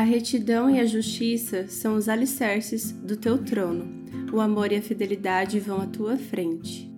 A retidão e a justiça são os alicerces do teu trono. O amor e a fidelidade vão à tua frente.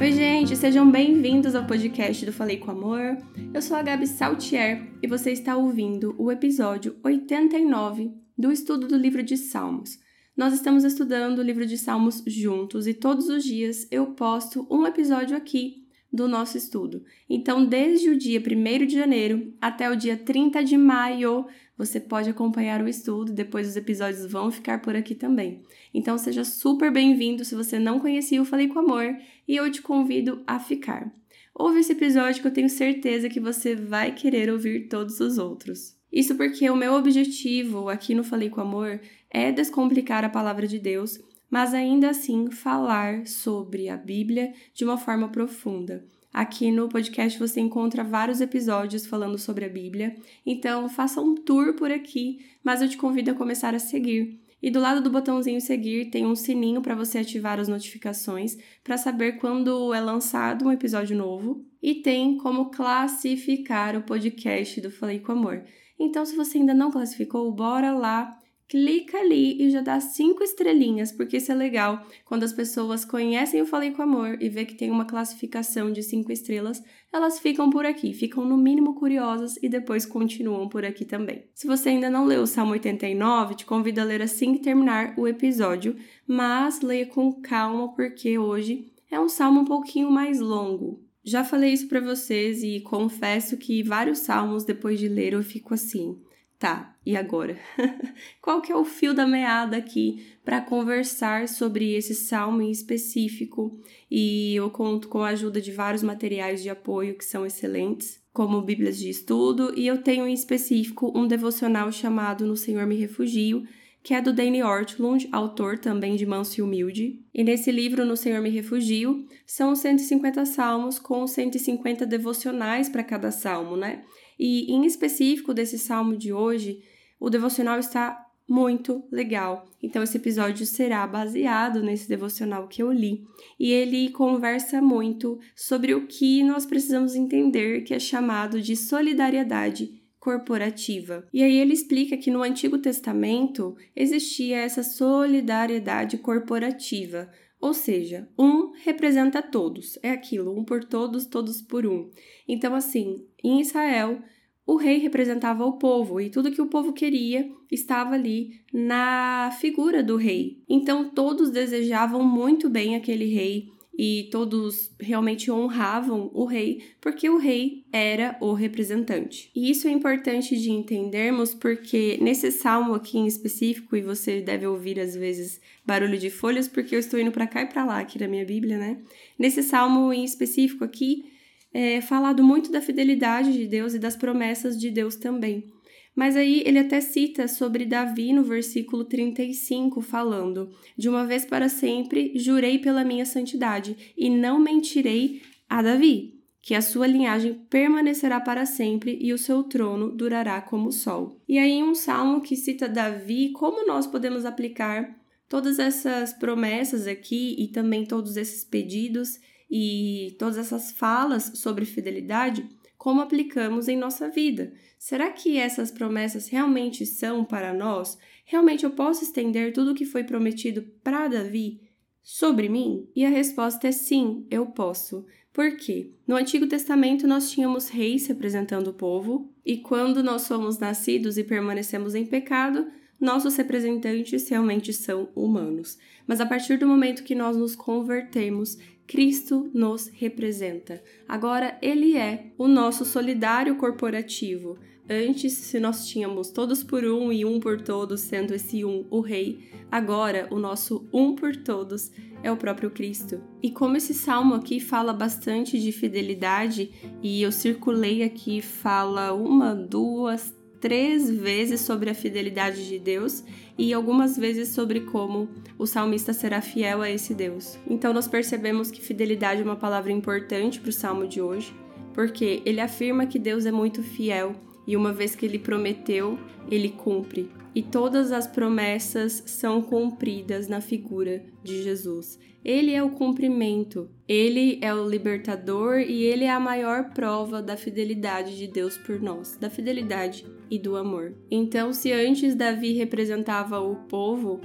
Oi, gente, sejam bem-vindos ao podcast do Falei com Amor. Eu sou a Gabi Saltier e você está ouvindo o episódio 89 do estudo do livro de Salmos. Nós estamos estudando o livro de Salmos juntos e todos os dias eu posto um episódio aqui do nosso estudo. Então, desde o dia 1 de janeiro até o dia 30 de maio, você pode acompanhar o estudo, depois os episódios vão ficar por aqui também. Então, seja super bem-vindo se você não conhecia o Falei com Amor e eu te convido a ficar. Ouve esse episódio que eu tenho certeza que você vai querer ouvir todos os outros. Isso porque o meu objetivo aqui no Falei com Amor é descomplicar a palavra de Deus mas ainda assim falar sobre a Bíblia de uma forma profunda. Aqui no podcast você encontra vários episódios falando sobre a Bíblia, então faça um tour por aqui, mas eu te convido a começar a seguir. E do lado do botãozinho seguir tem um sininho para você ativar as notificações para saber quando é lançado um episódio novo e tem como classificar o podcast do Falei com Amor. Então, se você ainda não classificou, bora lá clica ali e já dá cinco estrelinhas, porque isso é legal. Quando as pessoas conhecem o Falei com Amor e vê que tem uma classificação de cinco estrelas, elas ficam por aqui, ficam no mínimo curiosas e depois continuam por aqui também. Se você ainda não leu o Salmo 89, te convido a ler assim que terminar o episódio, mas leia com calma porque hoje é um salmo um pouquinho mais longo. Já falei isso para vocês e confesso que vários salmos depois de ler eu fico assim: Tá, e agora? Qual que é o fio da meada aqui para conversar sobre esse salmo em específico? E eu conto com a ajuda de vários materiais de apoio que são excelentes, como Bíblias de estudo, e eu tenho em específico um devocional chamado No Senhor Me Refugio, que é do Danny Ortlund, autor também de Manso e Humilde. E nesse livro, No Senhor Me Refugio, são 150 salmos com 150 devocionais para cada salmo, né? E em específico desse salmo de hoje, o devocional está muito legal. Então esse episódio será baseado nesse devocional que eu li, e ele conversa muito sobre o que nós precisamos entender que é chamado de solidariedade corporativa. E aí ele explica que no Antigo Testamento existia essa solidariedade corporativa, ou seja, um representa todos, é aquilo, um por todos, todos por um. Então, assim, em Israel, o rei representava o povo e tudo que o povo queria estava ali na figura do rei. Então, todos desejavam muito bem aquele rei e todos realmente honravam o rei, porque o rei era o representante. E isso é importante de entendermos porque nesse salmo aqui em específico, e você deve ouvir às vezes barulho de folhas, porque eu estou indo para cá e para lá aqui na minha Bíblia, né? Nesse salmo em específico aqui, é falado muito da fidelidade de Deus e das promessas de Deus também. Mas aí ele até cita sobre Davi no versículo 35, falando: De uma vez para sempre jurei pela minha santidade, e não mentirei a Davi, que a sua linhagem permanecerá para sempre e o seu trono durará como o sol. E aí, um salmo que cita Davi, como nós podemos aplicar todas essas promessas aqui e também todos esses pedidos e todas essas falas sobre fidelidade como aplicamos em nossa vida. Será que essas promessas realmente são para nós? Realmente eu posso estender tudo o que foi prometido para Davi sobre mim? E a resposta é sim, eu posso. Por quê? No Antigo Testamento nós tínhamos reis representando o povo, e quando nós somos nascidos e permanecemos em pecado, nossos representantes realmente são humanos. Mas a partir do momento que nós nos convertemos Cristo nos representa. Agora ele é o nosso solidário corporativo. Antes, se nós tínhamos todos por um e um por todos, sendo esse um o Rei, agora o nosso um por todos é o próprio Cristo. E como esse salmo aqui fala bastante de fidelidade, e eu circulei aqui, fala uma, duas, três vezes sobre a fidelidade de Deus e algumas vezes sobre como o salmista será fiel a esse Deus. Então nós percebemos que fidelidade é uma palavra importante para o salmo de hoje, porque ele afirma que Deus é muito fiel E uma vez que ele prometeu, ele cumpre. E todas as promessas são cumpridas na figura de Jesus. Ele é o cumprimento, ele é o libertador e ele é a maior prova da fidelidade de Deus por nós, da fidelidade e do amor. Então, se antes Davi representava o povo,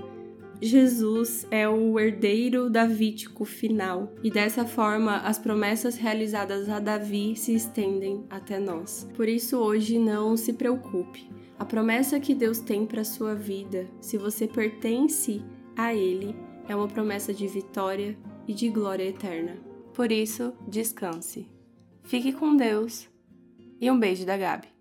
Jesus é o herdeiro davítico final, e dessa forma as promessas realizadas a Davi se estendem até nós. Por isso, hoje não se preocupe. A promessa que Deus tem para sua vida, se você pertence a Ele, é uma promessa de vitória e de glória eterna. Por isso, descanse. Fique com Deus e um beijo da Gabi.